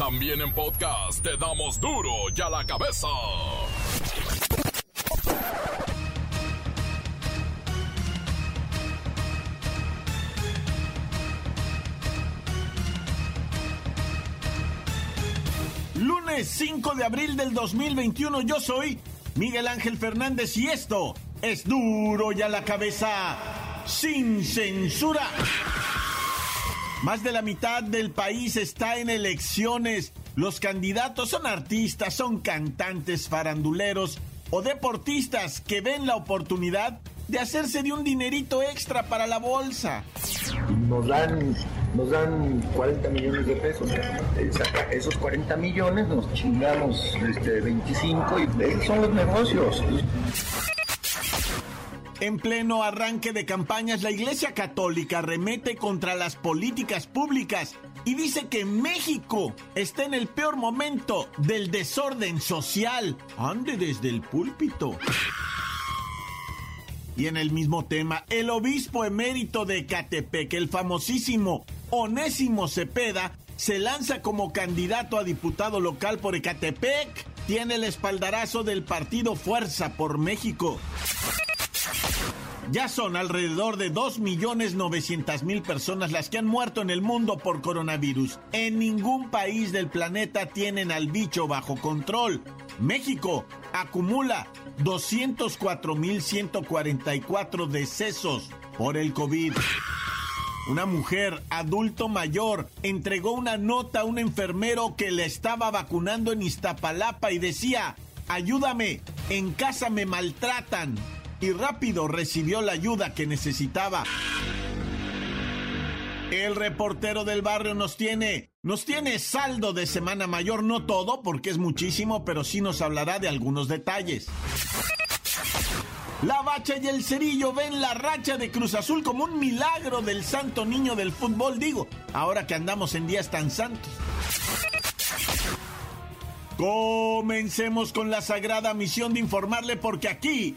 También en podcast te damos duro y a la cabeza. Lunes 5 de abril del 2021 yo soy Miguel Ángel Fernández y esto es duro y a la cabeza sin censura. Más de la mitad del país está en elecciones. Los candidatos son artistas, son cantantes, faranduleros o deportistas que ven la oportunidad de hacerse de un dinerito extra para la bolsa. Nos dan, nos dan 40 millones de pesos. Esos 40 millones nos chingamos este, 25 y esos son los negocios. En pleno arranque de campañas, la Iglesia Católica remete contra las políticas públicas y dice que México está en el peor momento del desorden social. Ande desde el púlpito. Y en el mismo tema, el obispo emérito de Catepec, el famosísimo Onésimo Cepeda, se lanza como candidato a diputado local por Ecatepec. Tiene el espaldarazo del partido Fuerza por México. Ya son alrededor de 2.900.000 personas las que han muerto en el mundo por coronavirus. En ningún país del planeta tienen al bicho bajo control. México acumula 204.144 decesos por el COVID. Una mujer adulto mayor entregó una nota a un enfermero que le estaba vacunando en Iztapalapa y decía, ayúdame, en casa me maltratan y rápido recibió la ayuda que necesitaba. El reportero del barrio nos tiene, nos tiene saldo de Semana Mayor, no todo, porque es muchísimo, pero sí nos hablará de algunos detalles. La Bacha y el Cerillo ven la racha de Cruz Azul como un milagro del santo niño del fútbol, digo, ahora que andamos en días tan santos. Comencemos con la sagrada misión de informarle porque aquí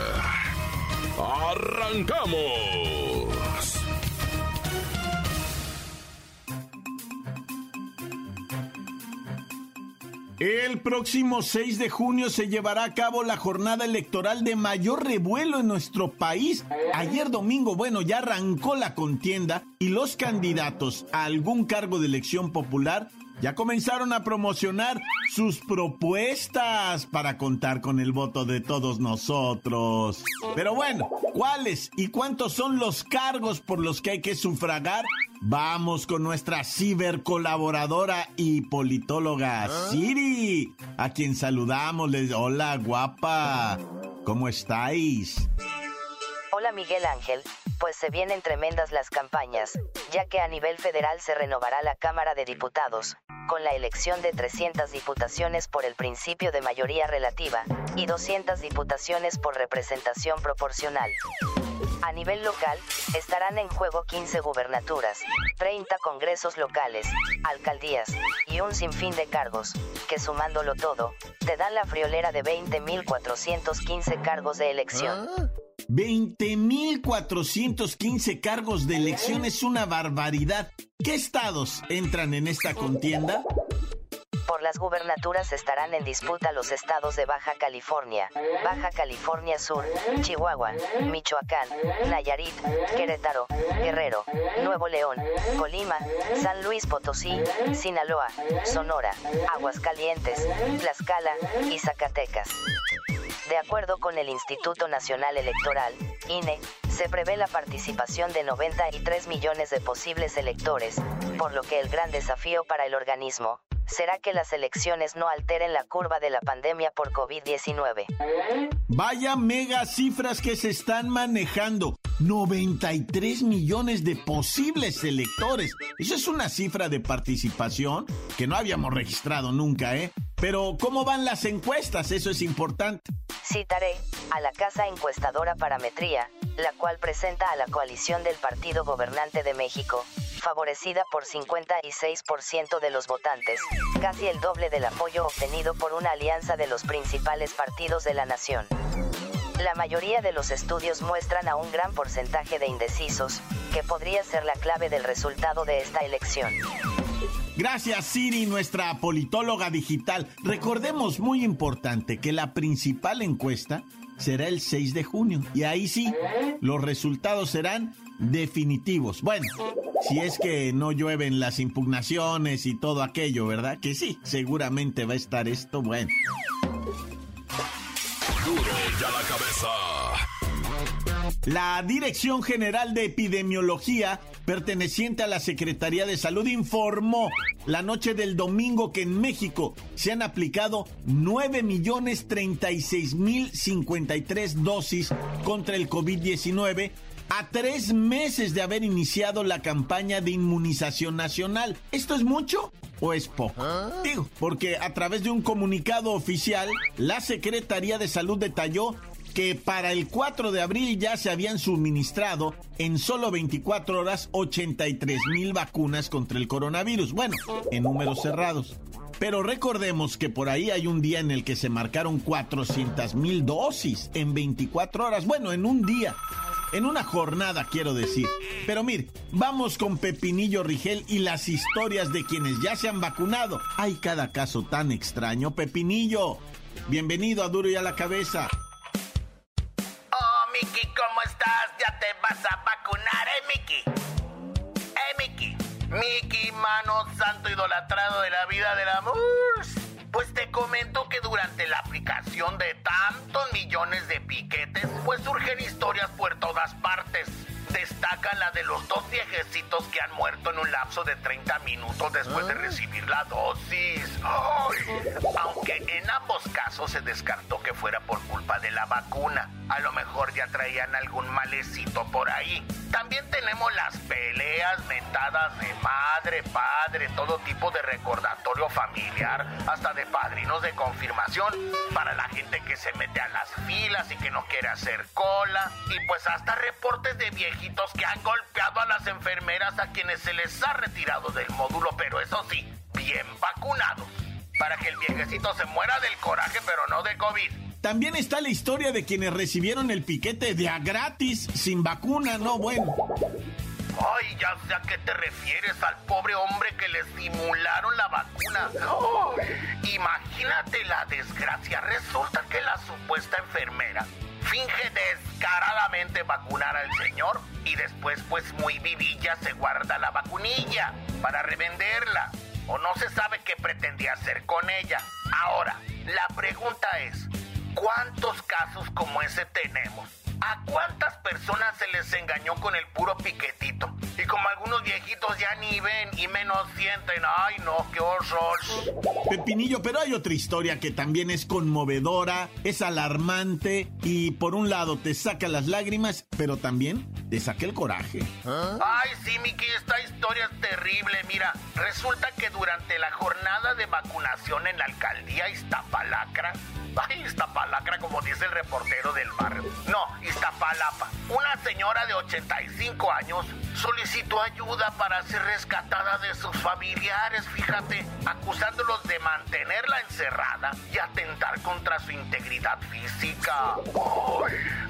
¡Arrancamos! El próximo 6 de junio se llevará a cabo la jornada electoral de mayor revuelo en nuestro país. Ayer domingo, bueno, ya arrancó la contienda y los candidatos a algún cargo de elección popular ya comenzaron a promocionar sus propuestas para contar con el voto de todos nosotros. Pero bueno, ¿cuáles y cuántos son los cargos por los que hay que sufragar? Vamos con nuestra cibercolaboradora y politóloga Siri, a quien saludamos. Hola, guapa. ¿Cómo estáis? Hola Miguel Ángel, pues se vienen tremendas las campañas, ya que a nivel federal se renovará la Cámara de Diputados, con la elección de 300 diputaciones por el principio de mayoría relativa, y 200 diputaciones por representación proporcional. A nivel local, estarán en juego 15 gubernaturas, 30 congresos locales, alcaldías, y un sinfín de cargos, que sumándolo todo, te dan la friolera de 20.415 cargos de elección. 20.415 cargos de elección es una barbaridad. ¿Qué estados entran en esta contienda? Por las gubernaturas estarán en disputa los estados de Baja California, Baja California Sur, Chihuahua, Michoacán, Nayarit, Querétaro, Guerrero, Nuevo León, Colima, San Luis Potosí, Sinaloa, Sonora, Aguascalientes, Tlaxcala y Zacatecas. De acuerdo con el Instituto Nacional Electoral, INE, se prevé la participación de 93 millones de posibles electores, por lo que el gran desafío para el organismo será que las elecciones no alteren la curva de la pandemia por COVID-19. Vaya mega cifras que se están manejando. 93 millones de posibles electores. Eso es una cifra de participación que no habíamos registrado nunca, ¿eh? Pero, ¿cómo van las encuestas? Eso es importante. Citaré a la casa encuestadora Parametría, la cual presenta a la coalición del Partido Gobernante de México, favorecida por 56% de los votantes, casi el doble del apoyo obtenido por una alianza de los principales partidos de la nación. La mayoría de los estudios muestran a un gran porcentaje de indecisos, que podría ser la clave del resultado de esta elección. Gracias Siri, nuestra politóloga digital. Recordemos muy importante que la principal encuesta será el 6 de junio y ahí sí, los resultados serán definitivos. Bueno, si es que no llueven las impugnaciones y todo aquello, ¿verdad? Que sí, seguramente va a estar esto bueno. Duro ya la cabeza. La Dirección General de Epidemiología, perteneciente a la Secretaría de Salud, informó la noche del domingo que en México se han aplicado 9.036.053 dosis contra el COVID-19 a tres meses de haber iniciado la campaña de inmunización nacional. ¿Esto es mucho? o es poco? Digo, porque a través de un comunicado oficial, la Secretaría de Salud detalló que para el 4 de abril ya se habían suministrado en solo 24 horas 83 mil vacunas contra el coronavirus. Bueno, en números cerrados. Pero recordemos que por ahí hay un día en el que se marcaron 400 mil dosis en 24 horas. Bueno, en un día en una jornada, quiero decir. Pero mire, vamos con Pepinillo Rigel y las historias de quienes ya se han vacunado. Hay cada caso tan extraño. Pepinillo, bienvenido a Duro y a la Cabeza. Miki, ¿cómo estás? ¿Ya te vas a vacunar, eh, Miki? Eh, Miki. Miki, mano santo idolatrado de la vida del amor. Pues te comento que durante la aplicación de tantos millones de piquetes, pues surgen historias por todas partes. Destaca la de los dos viejecitos que han muerto en un lapso de 30 minutos después de recibir la dosis. Aunque en ambos casos se descartó que fuera por culpa de la vacuna. A lo mejor ya traían algún malecito por ahí. También tenemos las peleas mentadas de madre, padre, todo tipo de recordatorio familiar, hasta de padrinos de confirmación para la gente que se mete a las filas y que no quiere hacer cola. Y pues hasta reportes de viejitos que han golpeado a las enfermeras a quienes se les ha retirado del módulo, pero eso sí, bien vacunados. Para que el viejecito se muera del coraje, pero no de COVID. También está la historia de quienes recibieron el piquete de a gratis, sin vacuna, no bueno. Ay, ya sé a qué te refieres al pobre hombre que le simularon la vacuna. imagínate la desgracia. Resulta que la supuesta enfermera finge descaradamente vacunar al señor y después, pues muy vivilla, se guarda la vacunilla para revenderla. O no se sabe qué pretendía hacer con ella. Ahora, la pregunta es, ¿Cuántos casos como ese tenemos? ¿A cuántas personas se les engañó con el puro piquetito? Y como algunos viejitos ya ni ven y menos sienten, ay no, qué horror. Pepinillo, pero hay otra historia que también es conmovedora, es alarmante y por un lado te saca las lágrimas, pero también te saca el coraje. Ay, sí, Miki, esta historia es terrible. Mira, resulta que durante la jornada de vacunación en la alcaldía Iztapalacra, ay, Iztapalacra como dice el reportero del barrio, no, Iztapalapa, una señora de 85 años solicitó ayuda para ser rescatada de sus familiares, fíjate, acusándolos de mantenerla encerrada y atentar contra su integridad física.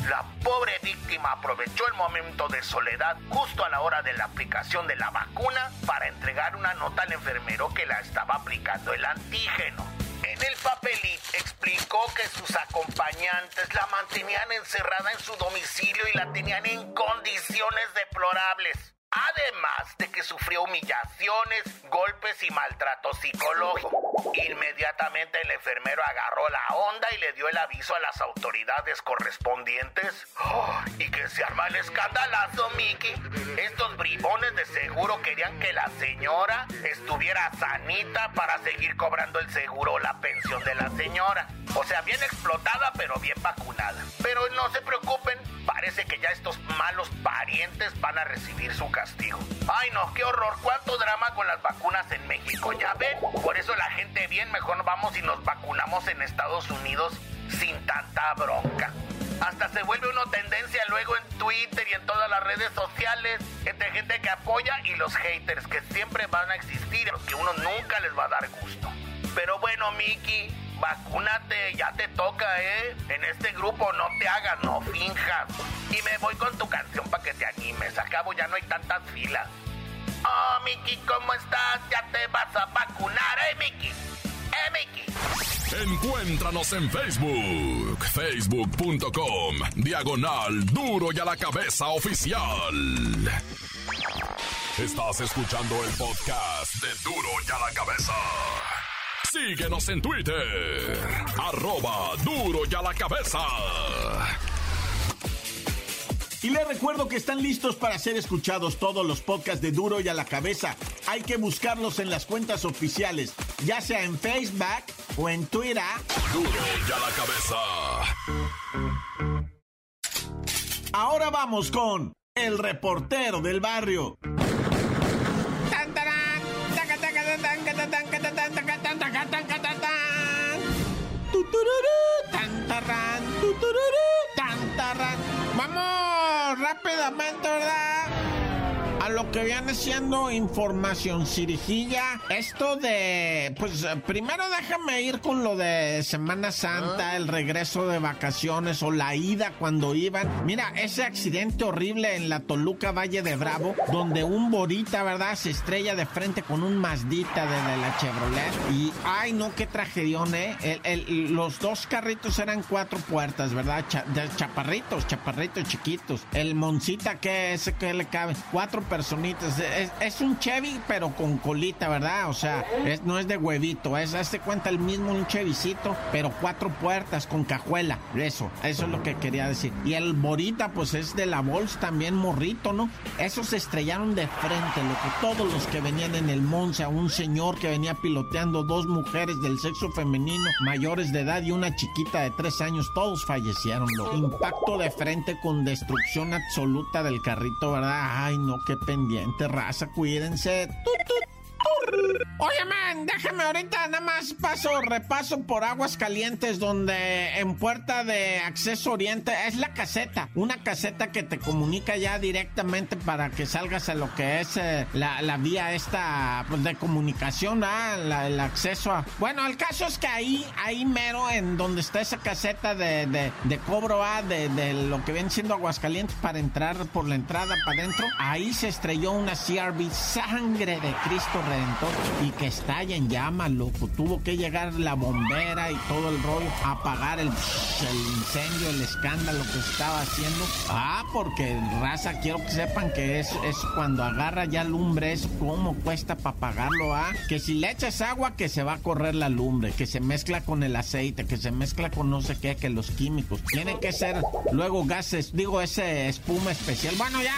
la pobre víctima aprovechó el momento de soledad justo a la hora de la aplicación de la vacuna para entregar una nota al enfermero que la estaba aplicando el antígeno. En el papelito explicó que sus acompañantes la mantenían encerrada en su domicilio y la tenían en condiciones deplorables. Además de que sufrió humillaciones, golpes y maltrato psicológico. Inmediatamente el enfermero agarró la onda y le dio el aviso a las autoridades correspondientes. y que se arma el escandalazo, Mickey. Estos bribones de seguro querían que la señora estuviera sanita para seguir cobrando el seguro o la pensión de la señora. O sea, bien explotada, pero bien vacunada. Pero no se preocupen, parece que ya estos malos parientes van a recibir su castigo. Ay, no, qué horror, cuánto drama con las vacunas en México, ya ven. Por eso la gente bien mejor vamos y nos vacunamos en Estados Unidos sin tanta bronca. Hasta se vuelve una tendencia luego en Twitter y en todas las redes sociales entre gente que apoya y los haters que siempre van a existir, a los que uno nunca les va a dar gusto. Pero bueno, Miki, vacúnate, ya te toca, ¿eh? En este grupo no te hagas, no finjas. Y me voy con tu canción para que te animes. Acabo ya no hay tantas filas. Oh, Miki, ¿cómo estás? Ya te vas a vacunar, ¿eh, Miki? ¿Eh, Miki? Encuéntranos en Facebook, facebook.com, diagonal duro y a la cabeza oficial. Estás escuchando el podcast de duro y a la cabeza. Síguenos en Twitter, arroba duro y a la cabeza. Y les recuerdo que están listos para ser escuchados todos los podcasts de Duro y a la cabeza. Hay que buscarlos en las cuentas oficiales, ya sea en Facebook o en Twitter. Duro y a la cabeza. Ahora vamos con el reportero del barrio. ¿Verdad? Lo que viene siendo información cirijilla. Esto de. Pues primero déjame ir con lo de Semana Santa, el regreso de vacaciones o la ida cuando iban. Mira, ese accidente horrible en la Toluca Valle de Bravo, donde un Borita, ¿verdad? Se estrella de frente con un Mazdita de, la Chevrolet. Y, ay, no, qué tragedión, ¿eh? El- el- los dos carritos eran cuatro puertas, ¿verdad? Cha- de chaparritos, chaparritos chiquitos. El Moncita, que ese que le cabe? Cuatro personitas. Es, un Chevy, pero con colita, ¿verdad? O sea, es- no es de huevito, es, hazte cuenta el mismo un Chevycito, pero cuatro puertas con cajuela. Eso, eso es lo que quería decir. Y el Borita, pues es de la Vols también morrito, ¿no? Esos se estrellaron de frente, lo que todos los que venían en el Monza, un señor que venía piloteando dos mujeres del sexo femenino, mayores de edad y una chiquita de tres años, todos fallecieron, lo. Impacto de frente con destrucción absoluta del carrito, ¿verdad? Ay, no, qué pendiente, raza, cuídense. Tut. Oye, man, déjame ahorita nada más paso, repaso por aguas calientes donde en puerta de acceso oriente es la caseta, una caseta que te comunica ya directamente para que salgas a lo que es eh, la, la vía esta pues, de comunicación, ¿ah? La- el acceso a... Bueno, el caso es que ahí, ahí mero, en donde está esa caseta de, de, cobro A de, de lo que viene siendo Aguascalientes para entrar por la entrada para adentro, ahí se estrelló una CRV Sangre de Cristo Redentor que estalla en llamas, loco. Tuvo que llegar la bombera y todo el rollo a apagar el, el incendio, el escándalo que estaba haciendo. Ah, porque raza, quiero que sepan que es, es cuando agarra ya lumbre, es como cuesta para apagarlo, ah. Que si le echas agua, que se va a correr la lumbre, que se mezcla con el aceite, que se mezcla con no sé qué, que los químicos. Tiene que ser luego gases, digo, ese espuma especial. Bueno, ya.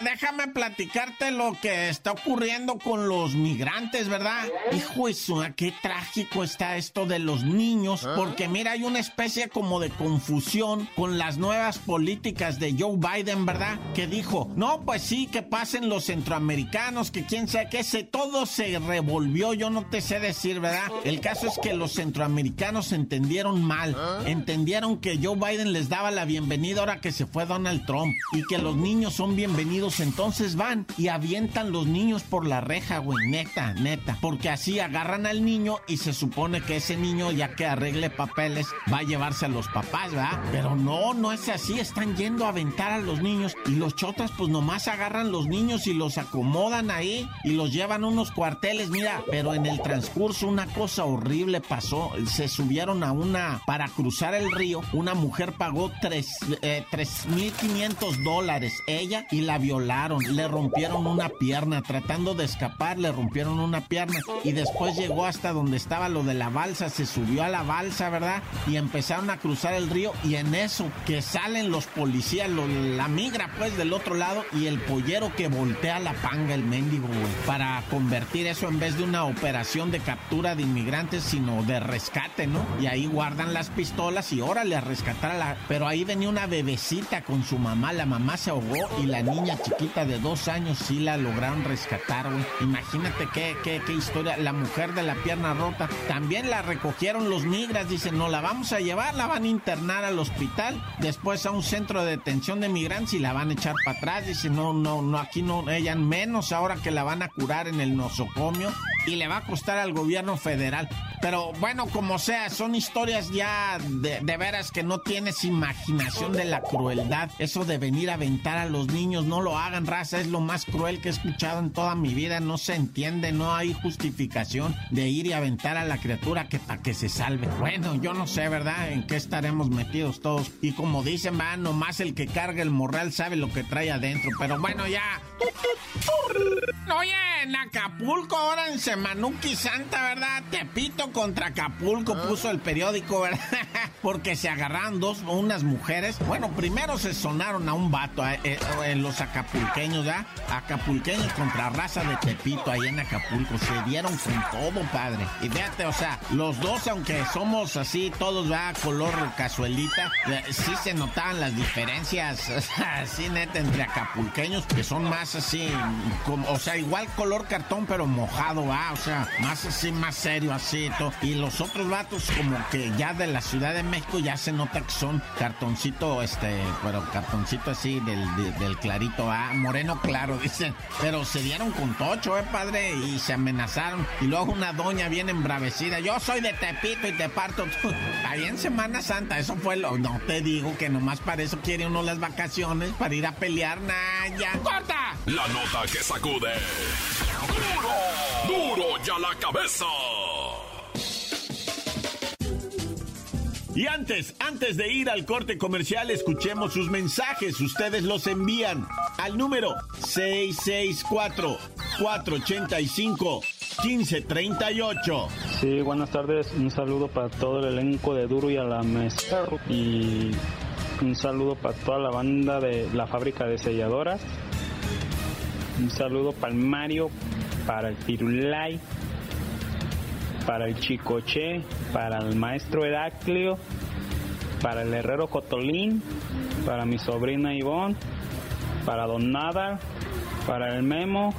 Déjame platicarte lo que está ocurriendo con los migrantes, ¿verdad? Hijo de su, qué trágico está esto de los niños, porque mira, hay una especie como de confusión con las nuevas políticas de Joe Biden, ¿verdad? Que dijo, no, pues sí, que pasen los centroamericanos, que quién sabe qué, se, todo se revolvió, yo no te sé decir, ¿verdad? El caso es que los centroamericanos entendieron mal, entendieron que Joe Biden les daba la bienvenida ahora que se fue Donald Trump y que los niños son bienvenidos, entonces van y avientan los niños por la reja, güey, neta, neta, porque así agarran al niño y se supone que ese niño ya que arregle papeles va a llevarse a los papás, ¿verdad? Pero no, no es así, están yendo a aventar a los niños y los chotas pues nomás agarran los niños y los acomodan ahí y los llevan a unos cuarteles, mira, pero en el transcurso una cosa horrible pasó, se subieron a una, para cruzar el río, una mujer pagó tres, eh, 3.500 dólares, ella, y la violaron, le rompieron una pierna, tratando de escapar, le rompieron una pierna y después llegó hasta donde estaba lo de la balsa, se subió a la balsa, ¿verdad? Y empezaron a cruzar el río y en eso que salen los policías, lo- la migra pues del otro lado y el pollero que voltea la panga, el mendigo, güey, para convertir eso en vez de una operación de captura de inmigrantes, sino de rescate, ¿no? Y ahí guardan las pistolas y órale a rescatar. Pero ahí venía una bebecita con su mamá, la mamá se ahogó y la niña chiquita de dos años sí la lograron rescatar, güey. Imagínate qué, qué, qué historia. La mujer de la pierna rota también la recogieron los migras. Dicen, no la vamos a llevar, la van a internar al hospital, después a un centro de detención de migrantes y la van a echar para atrás. Dicen, no, no, no, aquí no, ella menos ahora que la van a curar en el nosocomio y le va a costar al gobierno federal. Pero bueno, como sea, son historias ya de, veras que no tienes imaginación de la crueldad. Eso de venir a aventar a los niños, no lo hagan, raza, es lo más cruel que he escuchado en toda mi vida. No se entiende, no hay justificación de ir y aventar a la criatura que para que se salve. Bueno, yo no sé, ¿verdad? En qué estaremos metidos todos. Y como dicen, va, nomás el que carga el morral sabe lo que trae adentro. Pero bueno, ya. Oye, en Acapulco, ahora en Semanuki Santa, ¿verdad? Tepito contra Acapulco ah. puso el periódico, ¿verdad? Porque se agarraron dos, unas mujeres. Bueno, primero se sonaron a un vato, eh, eh, los acapulqueños, ¿verdad? Acapulqueños contra raza de Tepito ahí en Acapulco. Se dieron con todo, padre. Y fíjate, o sea, los dos, aunque somos así, todos, va color casuelita, eh, sí se notaban las diferencias, así neta, entre acapulqueños, que son más así, como, o sea, igual color cartón, pero mojado, va, o sea, más así, más serio, así, todo. Y los otros vatos, como que ya de la Ciudad de México, ya se nota que son cartoncito, este, pero cartoncito así del, del, clarito, ah, moreno claro, dicen. Pero se dieron con tocho, eh, padre, y se amenazaron. Y luego una doña bien embravecida, yo soy de Tepito y te parto. Ahí en Semana Santa, eso fue lo. No te digo que nomás para eso quiere uno las vacaciones, para ir a pelear, Naya. ¡Corta! La nota que sacude. ¡Duro! ¡Duro ya la cabeza! Y antes, antes de ir al corte comercial, escuchemos sus mensajes. Ustedes los envían al número 664-485-1538. Sí, buenas tardes. Un saludo para todo el elenco de Duro y a la Mesa. Y un saludo para toda la banda de la fábrica de selladoras. Un saludo para el Mario, para el Pirulay, para el Chicoche, para el maestro Heraclio, para el herrero Cotolín, para mi sobrina Ivonne, para Don Nada, para el Memo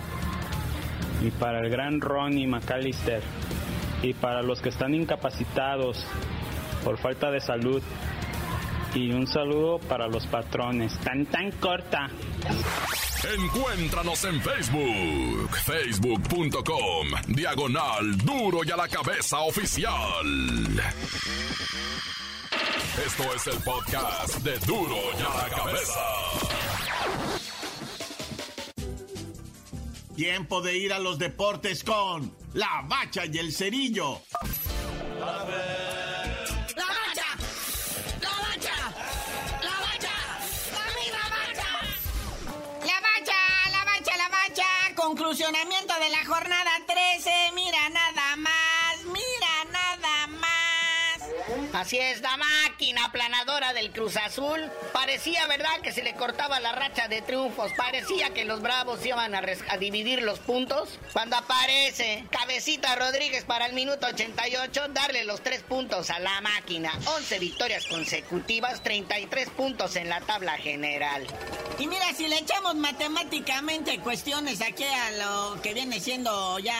y para el gran Ronnie McAllister. Y para los que están incapacitados por falta de salud. Y un saludo para los patrones. Tan tan corta. Encuéntranos en Facebook, facebook.com, diagonal duro y a la cabeza oficial. Esto es el podcast de duro y a la cabeza. Tiempo de ir a los deportes con la bacha y el cerillo. Conclusionamiento de la jornada 13. Mira nada más, mira nada más. Así es, máquina aplanadora del Cruz Azul. Parecía, ¿verdad?, que se le cortaba la racha de triunfos. Parecía que los Bravos iban a, dividir los puntos. Cuando aparece Cabecita Rodríguez para el minuto 88, darle los tres puntos a la máquina. 11 victorias consecutivas, 33 puntos en la tabla general. Y mira, si le echamos matemáticamente cuestiones aquí a lo que viene siendo ya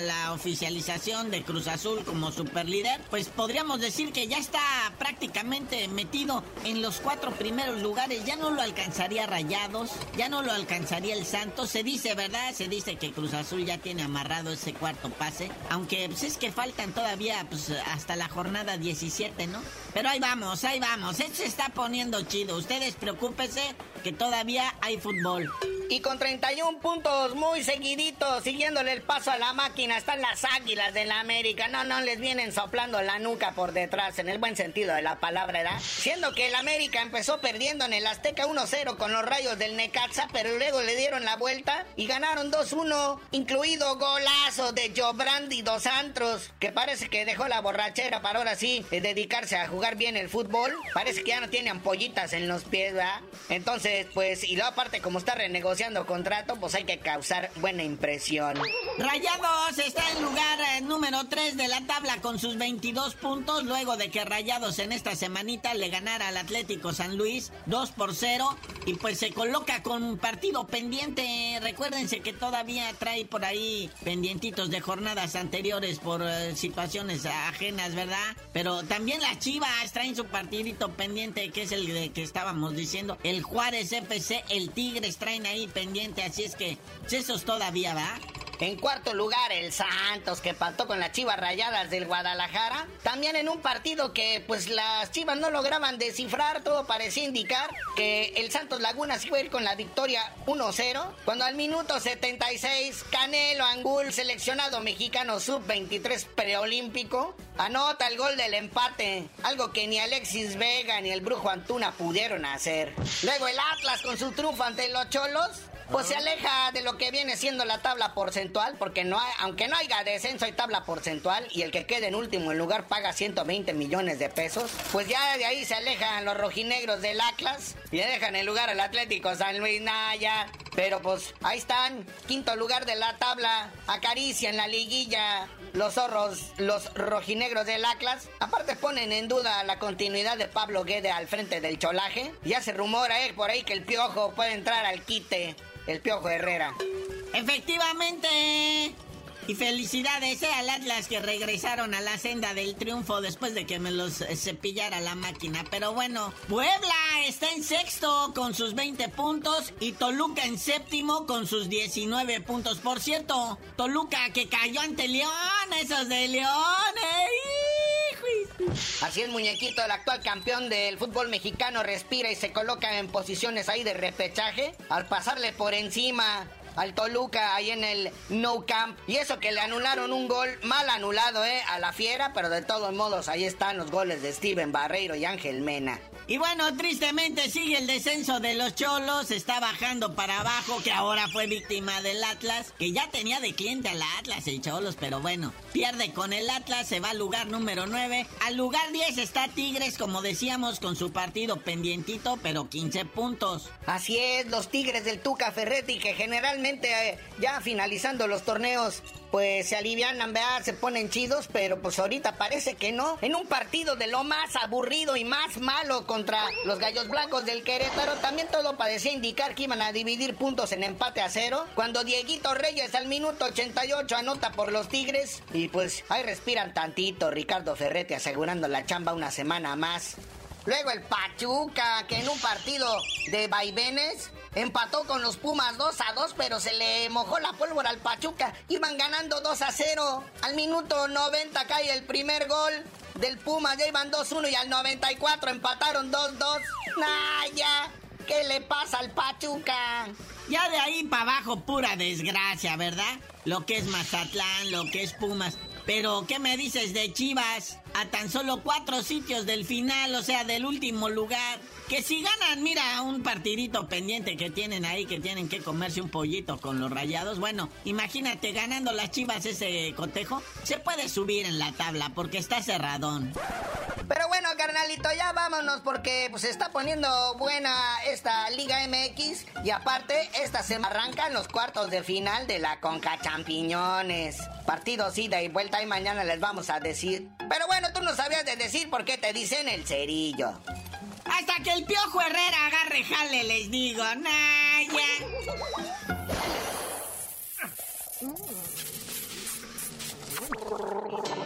la oficialización de Cruz Azul como superlíder, pues podríamos decir que ya está prácticamente metido en los cuatro primeros lugares. Ya no lo alcanzaría Rayados, ya no lo alcanzaría el Santos. Se dice, ¿verdad? Se dice que Cruz Azul ya tiene amarrado ese cuarto pase, aunque pues, es que faltan todavía pues, hasta la jornada 17, ¿no? Pero ahí vamos, ahí vamos. Esto se está poniendo chido. Ustedes preocúpense que todavía hay fútbol. Y con 31 puntos muy seguiditos, siguiéndole el paso a la máquina, están las águilas de la América. No, no, les vienen soplando la nuca por detrás, en el buen sentido de la palabra, ¿verdad? Siendo que el América empezó perdiendo en el Azteca 1-0 con los rayos del Necaxa, pero luego le dieron la vuelta y ganaron 2-1, incluido golazo de Jobrandi Dos Antros, que parece que dejó la borrachera para ahora sí dedicarse a jugar bien el fútbol. Parece que ya no tiene ampollitas en los pies, ¿verdad? Entonces, pues, y luego aparte, como está renegociando negociando contrato, pues hay que causar buena impresión. Rayados está en lugar eh, número 3 de la tabla con sus 22 puntos, luego de que Rayados en esta semanita le ganara al Atlético San Luis 2 por 0 y pues se coloca con partido pendiente. Recuérdense que todavía trae por ahí pendientitos de jornadas anteriores por eh, situaciones ajenas, ¿verdad? Pero también las Chivas traen su partidito pendiente que es el que estábamos diciendo. El Juárez FC, el Tigres traen ahí pendiente, así es que pues, esos todavía, ¿va? En cuarto lugar, el Santos, que faltó con las Chivas Rayadas del Guadalajara. También en un partido que, pues, las Chivas no lograban descifrar, todo parecía indicar que el Santos Laguna a ir con la victoria 1-0. Cuando al minuto 76, Canelo Angul, seleccionado mexicano sub-23 preolímpico, anota el gol del empate. Algo que ni Alexis Vega ni el Brujo Antuna pudieron hacer. Luego el Atlas con su triunfo ante los Cholos pues se aleja de lo que viene siendo la tabla porcentual, porque no hay, aunque no haya descenso hay tabla porcentual y el que quede en último lugar paga 120 millones de pesos, pues ya de ahí se alejan los rojinegros del Atlas y dejan el lugar al Atlético San Luis Naya. Pero pues ahí están, quinto lugar de la tabla, acaricia en la liguilla los zorros, los rojinegros del Atlas. Aparte ponen en duda la continuidad de Pablo Guede al frente del cholaje. Ya se rumora eh, por ahí que el piojo puede entrar al quite el Piojo Herrera. Efectivamente. Y felicidades eh, al Atlas que regresaron a la senda del triunfo después de que me los eh, cepillara la máquina. Pero bueno, Puebla está en sexto con sus 20 puntos y Toluca en séptimo con sus 19 puntos. Por cierto, Toluca que cayó ante León, esos de León. Así es, muñequito, el actual campeón del fútbol mexicano respira y se coloca en posiciones ahí de repechaje al pasarle por encima al Toluca ahí en el No Camp. Y eso que le anularon un gol mal anulado, ¿eh? A la fiera, pero de todos modos ahí están los goles de Steven Barreiro y Ángel Mena. Y bueno, tristemente sigue el descenso de los Cholos, está bajando para abajo, que ahora fue víctima del Atlas, que ya tenía de cliente al Atlas el Cholos, pero bueno, pierde con el Atlas, se va al lugar número 9. Al lugar 10 está Tigres, como decíamos, con su partido pendientito, pero 15 puntos. Así es, los Tigres del Tuca Ferretti, que generalmente eh, ya finalizando los torneos pues se alivianan, ¿verdad? Se ponen chidos, pero pues ahorita parece que no. En un partido de lo más aburrido y más malo contra los Gallos Blancos del Querétaro, también todo parecía indicar que iban a dividir puntos en empate a cero. Cuando Dieguito Reyes al minuto 88 anota por los Tigres, y pues ahí respiran tantito, Ricardo Ferretti asegurando la chamba una semana más. Luego el Pachuca, que en un partido de vaivenes empató con los Pumas 2 a 2, pero se le mojó la pólvora al Pachuca. Iban ganando 2 a 0. Al minuto 90 cae el primer gol del Pumas, ya iban 2-1 y al 94 empataron 2-2. ¡Naya! ¿Qué le pasa al Pachuca? Ya de ahí para abajo, pura desgracia, ¿verdad? Lo que es Mazatlán, lo que es Pumas. Pero, ¿qué me dices de Chivas? A tan solo cuatro sitios del final, o sea, del último lugar. Que si ganan, mira, un partidito pendiente que tienen ahí, que tienen que comerse un pollito con los rayados. Bueno, imagínate ganando las chivas ese cotejo. Se puede subir en la tabla porque está cerradón. Pero bueno, carnalito, ya vámonos porque pues, se está poniendo buena esta Liga MX. Y aparte, esta se arrancan los cuartos de final de la Conca Champiñones. Partidos ida y vuelta y mañana les vamos a decir. Pero bueno, tú no sabías de decir por qué te dicen el cerillo. Hasta que el piojo Herrera agarre jale, les digo, Naya.